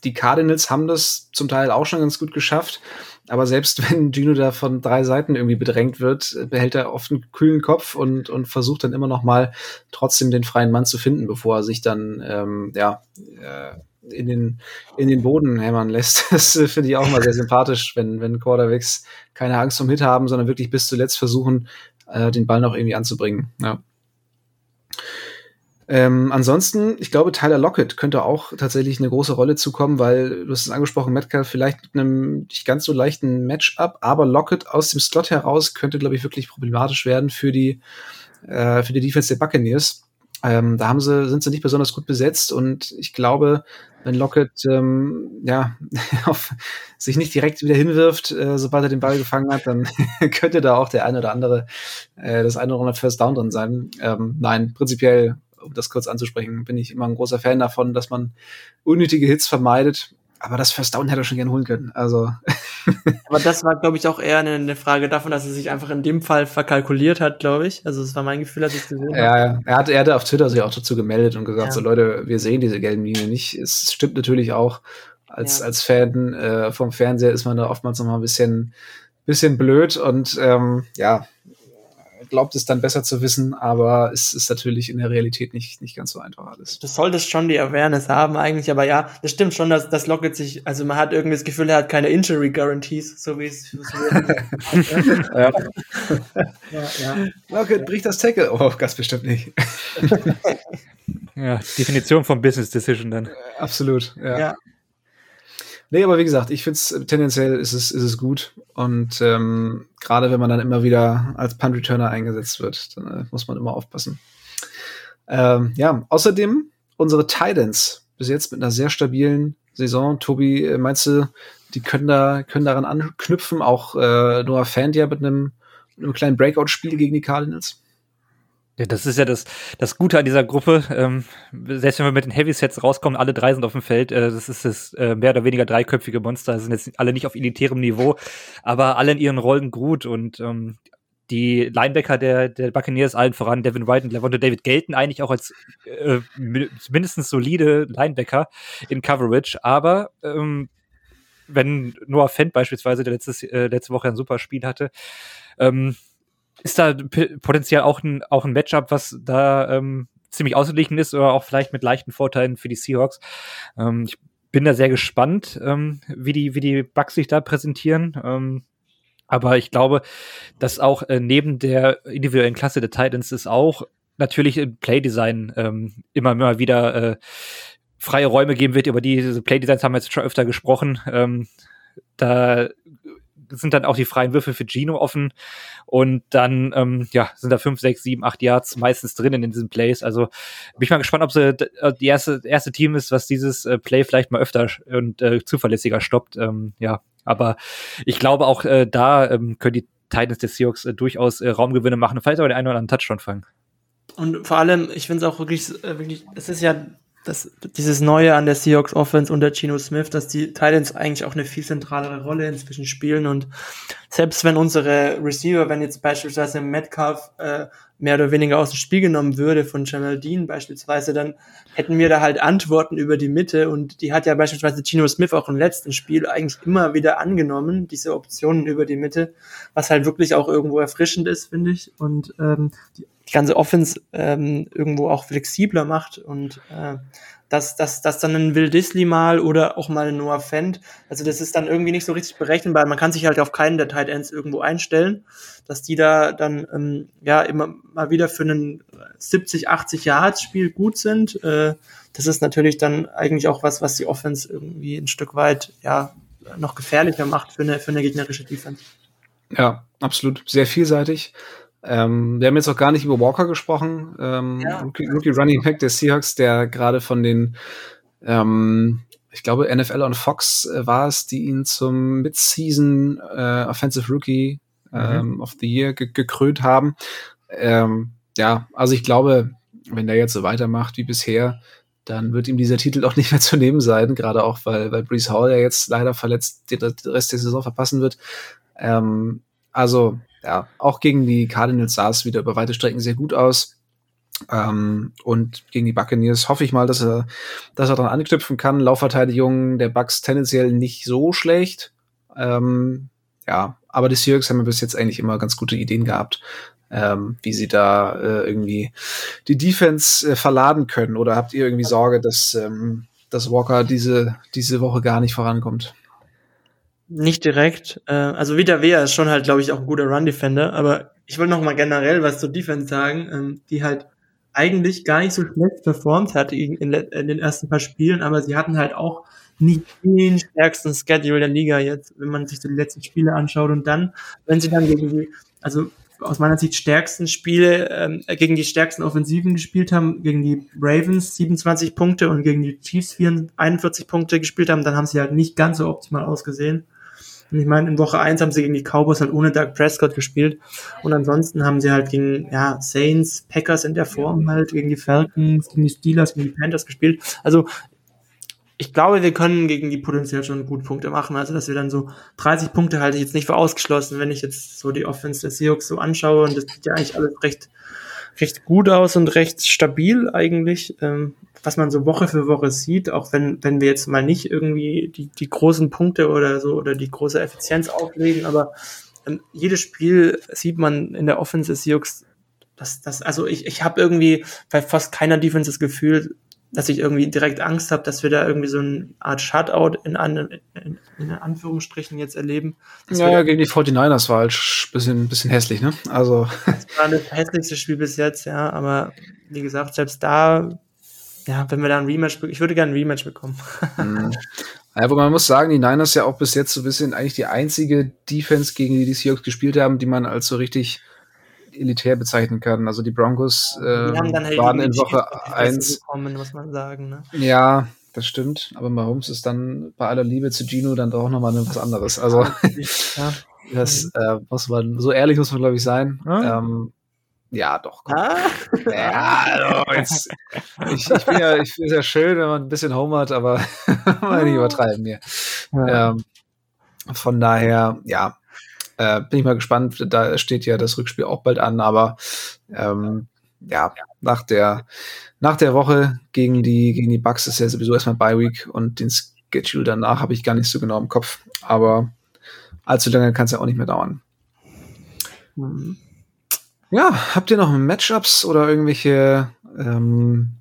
die Cardinals haben das zum Teil auch schon ganz gut geschafft. Aber selbst wenn Gino da von drei Seiten irgendwie bedrängt wird, behält er oft einen kühlen Kopf und, und versucht dann immer noch mal trotzdem den freien Mann zu finden, bevor er sich dann ähm, ja äh, in den in den Boden hämmern lässt. Das finde ich auch mal sehr sympathisch, wenn wenn Quarterbacks keine Angst vom Hit haben, sondern wirklich bis zuletzt versuchen, äh, den Ball noch irgendwie anzubringen. Ja. Ähm, ansonsten, ich glaube, Tyler Lockett könnte auch tatsächlich eine große Rolle zukommen, weil du hast es angesprochen, Metcalf vielleicht mit einem nicht ganz so leichten Matchup, aber Lockett aus dem Slot heraus könnte, glaube ich, wirklich problematisch werden für die äh, für die Defense der Buccaneers. Ähm, da haben sie, sind sie nicht besonders gut besetzt und ich glaube, wenn Lockett ähm, ja, auf, sich nicht direkt wieder hinwirft, äh, sobald er den Ball gefangen hat, dann könnte da auch der eine oder andere äh, das eine oder andere First Down drin sein. Ähm, nein, prinzipiell um das kurz anzusprechen, bin ich immer ein großer Fan davon, dass man unnötige Hits vermeidet. Aber das First Down hätte er schon gern holen können. Also. Aber das war, glaube ich, auch eher eine, eine, Frage davon, dass er sich einfach in dem Fall verkalkuliert hat, glaube ich. Also das war mein Gefühl, als ich es gesehen habe. Ja, er hat, er hatte auf Twitter sich auch dazu gemeldet und gesagt, ja. so Leute, wir sehen diese gelben Linien nicht. Es stimmt natürlich auch. Als, ja. als Fan äh, vom Fernseher ist man da oftmals noch mal ein bisschen, bisschen blöd und ähm, ja, glaubt es dann besser zu wissen, aber es ist natürlich in der Realität nicht, nicht ganz so einfach alles. Du solltest schon die Awareness haben eigentlich, aber ja, das stimmt schon, dass das Lockett sich, also man hat irgendwie das Gefühl, er hat keine Injury Guarantees, so wie es so ja. ja, ja. Lockett bricht das Tackle. Oh, ganz bestimmt nicht. ja, Definition von Business Decision dann. Absolut, ja. ja. Nee, aber wie gesagt, ich finde es tendenziell ist es, ist es gut. Und ähm, gerade wenn man dann immer wieder als Punt Returner eingesetzt wird, dann äh, muss man immer aufpassen. Ähm, ja, außerdem unsere Titans bis jetzt mit einer sehr stabilen Saison. Tobi, äh, meinst du, die können da können daran anknüpfen? Auch äh, Noah Fan ja mit einem, einem kleinen Breakout-Spiel gegen die Cardinals? Ja, das ist ja das, das Gute an dieser Gruppe. Ähm, selbst wenn wir mit den Heavy-Sets rauskommen, alle drei sind auf dem Feld. Äh, das ist das äh, mehr oder weniger dreiköpfige Monster. Das sind jetzt alle nicht auf elitärem Niveau, aber alle in ihren Rollen gut. Und ähm, die Linebacker der, der Buccaneers allen voran, Devin White und Levante David, gelten eigentlich auch als äh, mindestens solide Linebacker in Coverage. Aber ähm, wenn Noah Fent beispielsweise, der letztes, äh, letzte Woche ein super Spiel hatte, ähm, ist da potenziell auch ein, auch ein Matchup, was da ähm, ziemlich ausgeglichen ist oder auch vielleicht mit leichten Vorteilen für die Seahawks. Ähm, ich bin da sehr gespannt, ähm, wie die, wie die Bugs sich da präsentieren. Ähm, aber ich glaube, dass auch äh, neben der individuellen Klasse der Titans es auch natürlich im Playdesign ähm, immer, immer wieder äh, freie Räume geben wird. Über diese Playdesigns haben wir jetzt schon öfter gesprochen. Ähm, da sind dann auch die freien Würfel für Gino offen und dann ähm, ja sind da fünf, sechs, sieben, acht Yards meistens drinnen in diesen Plays. Also bin ich mal gespannt, ob sie äh, die erste erste Team ist, was dieses äh, Play vielleicht mal öfter und äh, zuverlässiger stoppt. Ähm, ja, aber ich glaube auch äh, da ähm, können die Titans des Seahawks äh, durchaus äh, Raumgewinne machen vielleicht auch den einen oder anderen Touchdown fangen. Und vor allem, ich finde es auch wirklich, äh, wirklich, es ist ja das, dieses Neue an der Seahawks Offense unter Geno Smith, dass die Titans eigentlich auch eine viel zentralere Rolle inzwischen spielen. Und selbst wenn unsere Receiver, wenn jetzt beispielsweise Metcalf äh, mehr oder weniger aus dem Spiel genommen würde von Jamal Dean beispielsweise, dann hätten wir da halt Antworten über die Mitte und die hat ja beispielsweise Geno Smith auch im letzten Spiel eigentlich immer wieder angenommen, diese Optionen über die Mitte, was halt wirklich auch irgendwo erfrischend ist, finde ich und ähm, die die ganze Offense ähm, irgendwo auch flexibler macht und äh, dass, dass, dass dann ein Will Disley mal oder auch mal ein Noah Fent, also das ist dann irgendwie nicht so richtig berechenbar. Man kann sich halt auf keinen der Tight Ends irgendwo einstellen, dass die da dann ähm, ja immer mal wieder für einen 70, 80 Yards Spiel gut sind. Äh, das ist natürlich dann eigentlich auch was, was die Offense irgendwie ein Stück weit ja noch gefährlicher macht für eine, für eine gegnerische Defense. Ja, absolut. Sehr vielseitig. Ähm, wir haben jetzt auch gar nicht über Walker gesprochen, ähm, ja. Rookie, Rookie, Running Back der Seahawks, der gerade von den, ähm, ich glaube, NFL und Fox äh, war es, die ihn zum Mid-Season äh, Offensive Rookie ähm, mhm. of the Year ge gekrönt haben. Ähm, ja, also ich glaube, wenn der jetzt so weitermacht wie bisher, dann wird ihm dieser Titel auch nicht mehr zu nehmen sein, gerade auch, weil, weil Brees Hall ja jetzt leider verletzt den, Rest der Saison verpassen wird. Ähm, also ja, auch gegen die Cardinals sah es wieder über weite Strecken sehr gut aus. Ähm, und gegen die Buccaneers hoffe ich mal, dass er, dass er dran anknüpfen kann. Laufverteidigung der Bucks tendenziell nicht so schlecht. Ähm, ja, aber die Seahawks haben bis jetzt eigentlich immer ganz gute Ideen gehabt, ähm, wie sie da äh, irgendwie die Defense äh, verladen können. Oder habt ihr irgendwie Sorge, dass, ähm, dass Walker diese, diese Woche gar nicht vorankommt? Nicht direkt. Äh, also Vita Vea ist schon halt, glaube ich, auch ein guter Run-Defender. Aber ich wollte noch mal generell was zur Defense sagen, ähm, die halt eigentlich gar nicht so schlecht performt hat in, in, in, den ersten paar Spielen, aber sie hatten halt auch nicht den stärksten Schedule der Liga jetzt, wenn man sich so die letzten Spiele anschaut. Und dann, wenn sie dann gegen die, also aus meiner Sicht stärksten Spiele ähm, gegen die stärksten Offensiven gespielt haben, gegen die Ravens 27 Punkte und gegen die Chiefs 41 Punkte gespielt haben, dann haben sie halt nicht ganz so optimal ausgesehen. Und ich meine, in Woche eins haben sie gegen die Cowboys halt ohne Doug Prescott gespielt. Und ansonsten haben sie halt gegen ja, Saints, Packers in der Form halt, gegen die Falcons, gegen die Steelers, gegen die Panthers gespielt. Also ich glaube, wir können gegen die potenziell schon gut Punkte machen. Also, dass wir dann so 30 Punkte halte ich jetzt nicht für ausgeschlossen, wenn ich jetzt so die Offense der Seahawks so anschaue. Und das sieht ja eigentlich alles recht, recht gut aus und recht stabil eigentlich. Ähm, was man so Woche für Woche sieht, auch wenn, wenn wir jetzt mal nicht irgendwie die, die großen Punkte oder so oder die große Effizienz auflegen, aber ähm, jedes Spiel sieht man in der Offense des Seahawks, dass das, also ich, ich habe irgendwie bei fast keiner Defense das Gefühl, dass ich irgendwie direkt Angst habe, dass wir da irgendwie so eine Art Shutout in, an, in, in Anführungsstrichen jetzt erleben. Ja, ja, gegen die 49ers war halt ein bisschen, bisschen hässlich, ne? Also. Das war das hässlichste Spiel bis jetzt, ja, aber wie gesagt, selbst da ja, wenn wir da ein Rematch, ich würde gerne ein Rematch bekommen. mhm. Aber man muss sagen, die Niners ja auch bis jetzt so ein bisschen eigentlich die einzige Defense, gegen die die Seahawks gespielt haben, die man als so richtig elitär bezeichnen kann. Also die Broncos äh, halt waren in Woche 1. muss man sagen. Ne? Ja, das stimmt. Aber Mahomes ist dann bei aller Liebe zu Gino dann doch nochmal was anderes. Also ja. das äh, muss man, so ehrlich muss man glaube ich sein. Ja. Ähm, ja, doch. Komm. Ah? Ja, also jetzt, ich, ich bin ja, ich finde es ja schön, wenn man ein bisschen Home hat, aber nicht übertreiben hier. Ja. Ähm, von daher, ja, äh, bin ich mal gespannt. Da steht ja das Rückspiel auch bald an, aber ähm, ja, nach der, nach der Woche gegen die, gegen die Bucks ist ja sowieso erstmal Bye Week und den Schedule danach habe ich gar nicht so genau im Kopf. Aber allzu lange kann es ja auch nicht mehr dauern. Mhm. Ja, habt ihr noch Matchups oder irgendwelche ähm,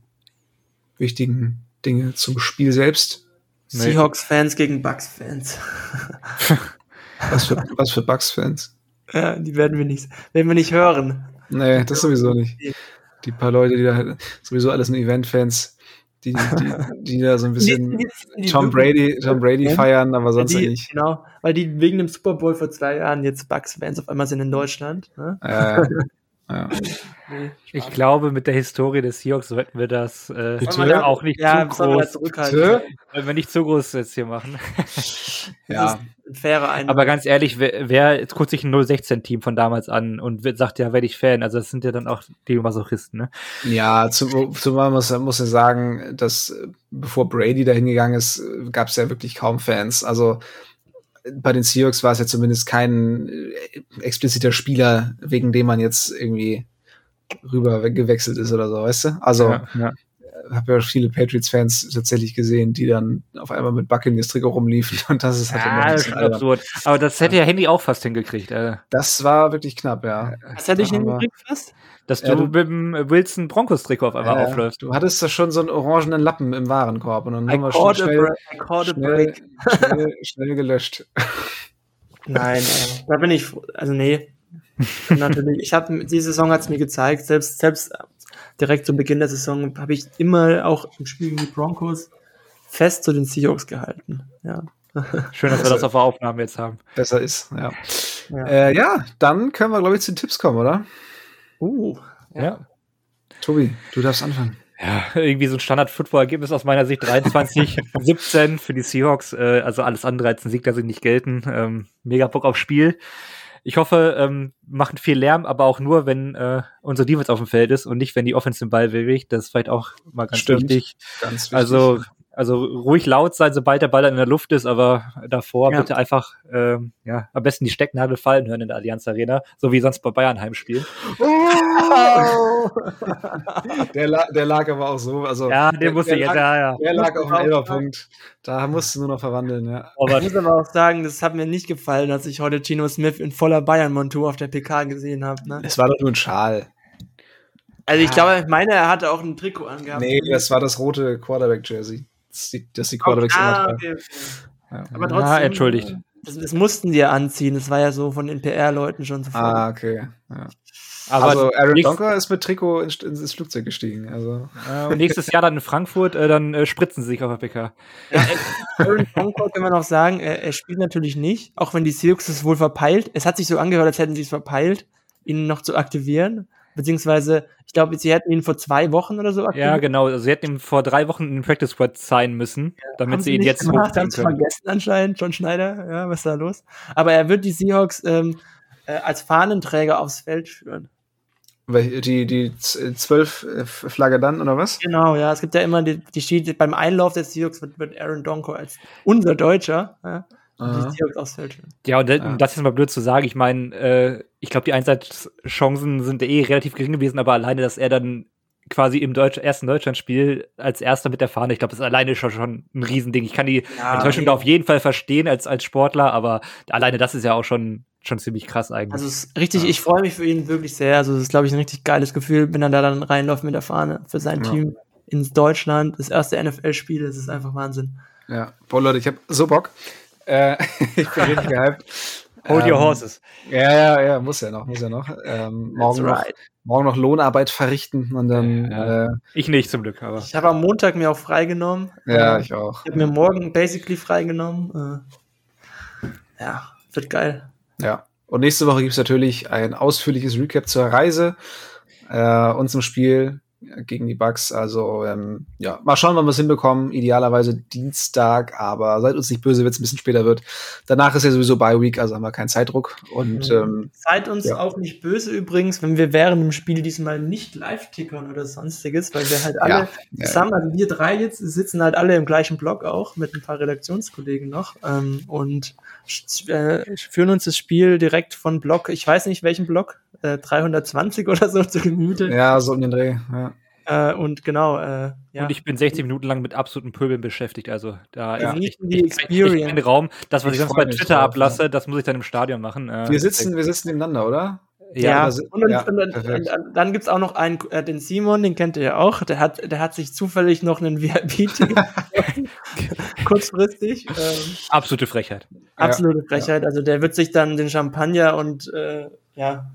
wichtigen Dinge zum Spiel selbst? Seahawks-Fans gegen Bucks-Fans. was für, was für Bucks-Fans? Ja, die werden wir nicht, werden wir nicht hören. Nee, das sowieso nicht. Die paar Leute, die da sowieso alles nur Event-Fans, die, die, die da so ein bisschen Die- Tom Brady, Tom Brady Ja. feiern, aber sonst die, nicht. Genau, weil die wegen dem Super Bowl vor zwei Jahren jetzt Bucks-Fans auf einmal sind in Deutschland. Ne? Äh, ja. Nee, Ich glaube, mit der Historie des Seahawks sollten wir das äh, Bitte? auch nicht ja, zu wir groß, zurückhalten. Wollen wir nicht zu groß jetzt hier machen. Das Ja. ist ein. Aber ganz ehrlich, wer, wer jetzt guckt sich ein 016-Team von damals an und wird, sagt, ja, werde ich Fan. Also das sind ja dann auch die Masochisten, ne? Ja, zum, zumal muss, muss ich sagen, dass äh, bevor Brady dahin gegangen ist, gab es ja wirklich kaum Fans. Also äh, bei den Seahawks war es ja zumindest kein äh, expliziter Spieler, wegen dem man jetzt irgendwie rüber gewechselt ist oder so, weißt du? Also ja, ja. Habe ja viele Patriots-Fans tatsächlich gesehen, die dann auf einmal mit Buccaneers Trikot rumliefen und das ist halt immer Ja, das ist absurd. Aber das hätte ja Handy auch fast hingekriegt, äh, Das war wirklich knapp, ja. Was hätte ich hingekriegt fast? dass Ja, du du- mit dem Wilson Broncos-Trikot auf einmal Äh, aufläufst. Du hattest da schon so einen orangenen Lappen im Warenkorb und dann haben wir I schon schnell, schnell, schnell, schnell gelöscht. Nein, äh, da bin ich, also nee. Natürlich, ich habe die Saison hat's mir gezeigt, selbst selbst direkt zu Beginn der Saison habe ich immer auch im Spiel gegen die Broncos fest zu den Seahawks gehalten. Ja. Schön, dass wir das auf der Aufnahme jetzt haben. Besser ist, ja. Ja. Äh, ja, dann können wir, glaube ich, zu den Tipps kommen, oder? Uh, Ja. Tobi, du darfst anfangen. Ja, irgendwie so ein Standard-Football-Ergebnis aus meiner Sicht 23, 17 für die Seahawks. Äh, also alles andere als ein Sieg, da sie nicht gelten. Ähm, mega Bock aufs Spiel. Ich hoffe, ähm, machen viel Lärm, aber auch nur, wenn äh, unsere Defense auf dem Feld ist und nicht, wenn die Offense den Ball bewegt. Das ist vielleicht auch mal ganz Stimmt. wichtig. Ganz wichtig. Also, also ruhig laut sein, sobald der Ball dann in der Luft ist, aber davor Ja. bitte einfach ähm, ja, am besten die Stecknadel fallen hören in der Allianz Arena, so wie sonst bei Bayern Heimspielen. der, la der lag aber auch so. Also, Ja, der, den musste der ich jetzt, lag, ja, ja. Der lag auf dem auch Elberpunkt. Da musst du nur noch verwandeln, ja. Aber ich muss aber auch sagen, das hat mir nicht gefallen, als ich heute Gino Smith in voller Bayern-Montur auf der PK gesehen habe. Ne? Es war doch nur ein Schal. Also ich glaube, ich meine, er hatte auch ein Trikot angehabt. Nee, das war das rote Quarterback-Jersey. Das die, das die Quarterbacks immer ah, tragen. okay, okay. Ja. Aber Ah, trotzdem. entschuldigt. Das, das mussten die ja anziehen. Das war ja so von den PR-Leuten schon so. Ah, okay. Ja. aber also Aaron Donker ist mit Trikot ins, ins Flugzeug gestiegen. Also äh, und nächstes Jahr dann in Frankfurt, äh, dann äh, spritzen sie sich auf der PK. Ja, Aaron Donker kann man auch sagen, er, er spielt natürlich nicht, auch wenn die Seahawks es wohl verpeilt. Es hat sich so angehört, als hätten sie es verpeilt, ihn noch zu aktivieren. Beziehungsweise, ich glaube, sie hätten ihn vor zwei Wochen oder so Ja, genau. Also sie hätten ihm vor drei Wochen in den Practice Squad sein müssen, damit Haben sie ihn nicht jetzt gemacht, hochziehen können. vergessen anscheinend, John Schneider. Ja, was ist da los? Aber er wird die Seahawks ähm, äh, als Fahnenträger aufs Feld führen. die die z- zwölf äh, Flagge dann oder was? Genau, ja. Es gibt ja immer die, die steht beim Einlauf der Seahawks wird, wird Aaron Donko als unser Deutscher ja. Die Seahawks aufs Feld führen. Ja, und Ja. um das ist mal blöd zu sagen. Ich meine, äh, ich glaube, die Einsatzchancen sind eh relativ gering gewesen, aber alleine, dass er dann quasi im Deutsch ersten Deutschlandspiel als erster mit der Fahne, ich glaube, das ist alleine schon, schon ein Riesending. Ich kann die Ja, Enttäuschung da auf jeden Fall verstehen als, als Sportler, aber alleine das ist ja auch schon, schon ziemlich krass eigentlich. Also es ist richtig, ich freue mich für ihn wirklich sehr. Also es ist, glaube ich, ein richtig geiles Gefühl, wenn er da dann reinläuft mit der Fahne für sein Ja. Team ins Deutschland. Das erste NFL-Spiel, das ist einfach Wahnsinn. Ja. Boah, Leute, ich habe so Bock. Äh, ich bin richtig gehypt. Hold Ähm, your horses. Ja, ja, ja, muss ja noch, muss ja noch. Ähm, morgen, noch morgen noch Lohnarbeit verrichten und dann, Ja. äh, Ich nicht zum Glück, aber. Ich habe am Montag mir auch freigenommen. ja, Äh, ich auch. Ich habe mir morgen basically freigenommen. Äh, ja, wird geil. Ja. Und nächste Woche gibt's natürlich ein ausführliches Recap zur Reise äh, und zum Spiel gegen die Bucks. Also ähm, ja, mal schauen, wann wir es hinbekommen. Idealerweise Dienstag, aber seid uns nicht böse, wenn es ein bisschen später wird. Danach ist ja sowieso Bye Week, also haben wir keinen Zeitdruck. Und ähm, Seid uns Ja. auch nicht böse übrigens, wenn wir während dem Spiel diesmal nicht live tickern oder sonstiges, weil wir halt alle Ja, ja. zusammen, also wir drei jetzt sitzen halt alle im gleichen Block auch mit ein paar Redaktionskollegen noch ähm, und äh, führen uns das Spiel direkt von Block, ich weiß nicht welchen Block, äh, 320 oder so zu Gemüte. ja, so um den Dreh. Ja. Äh, und genau, äh, ja. Und ich bin 60 Minuten lang mit absoluten Pöbeln beschäftigt. Also da Ja. ist echt, die Experience. kein Raum. Das, was Ich ich, sonst bei Twitter drauf, ablasse, das muss ich dann im Stadion machen. Äh, Wir sitzen, wir sitzen nebeneinander, oder? Ja, da si- und, dann- ja, und, dann- dann gibt's auch noch einen, äh, den Simon, den kennt ihr ja auch, der hat, der hat sich zufällig noch einen VIP-Ticket kurzfristig. Ähm, absolute Frechheit. absolute Frechheit. Also der wird sich dann den Champagner und äh, ja,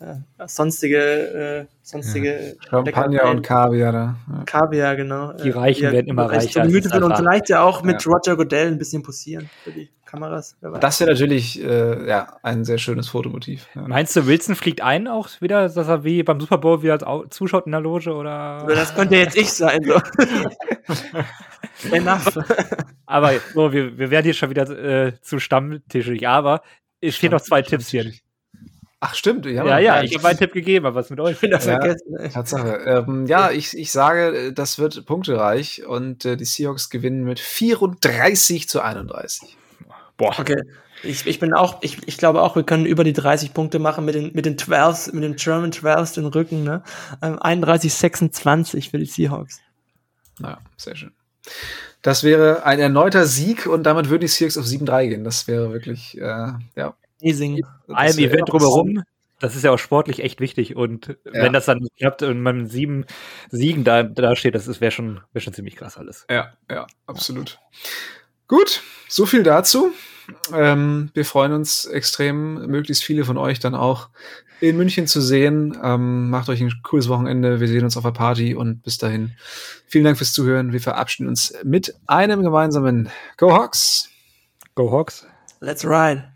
äh, sonstige, äh, sonstige ja. Champagner und Kaviar da. Ja. Kaviar, genau. Die Reichen ja, werden immer reicher. und vielleicht ja auch mit Roger Goodell ein bisschen posieren für die Kameras. Das wäre natürlich äh, ja, ein sehr schönes Fotomotiv. Meinst du, Wilson fliegt ein auch wieder, dass er wie beim Super Bowl wieder zuschaut in der Loge? Oder? Das könnte jetzt ich sein. So. aber so, wir, wir werden hier schon wieder äh, zu stammtischig, aber es stehen noch zwei Tipps hier. Ach stimmt, ja, ja, ja ich habe einen Tipp gegeben, aber was mit euch? Ich bin ja, vergessen. Tatsache. Ähm, ja, ich, ich sage, das wird punktereich und äh, die Seahawks gewinnen mit 34 zu 31. Boah. Okay. Ich, ich bin auch, ich, ich glaube auch, wir können über die 30 Punkte machen mit den, mit den 12, mit den German 12 den Rücken, ne? Ähm, 31, 26 für die Seahawks. Naja, sehr schön. Das wäre ein erneuter Sieg und damit würden die Seahawks auf 7-3 gehen. Das wäre wirklich, äh, ja. Amazing. Einem Event drumherum. Das ist ja auch sportlich echt wichtig. Und ja. wenn das dann klappt und man sieben Siegen da, da steht, das wäre schon, wär schon ziemlich krass alles. Ja, ja, absolut. Gut, so viel dazu. Ähm, wir freuen uns extrem, möglichst viele von euch dann auch in München zu sehen. Ähm, macht euch ein cooles Wochenende. Wir sehen uns auf der Party und bis dahin. Vielen Dank fürs Zuhören. Wir verabschieden uns mit einem gemeinsamen Go Hawks. Go Hawks. Let's ride.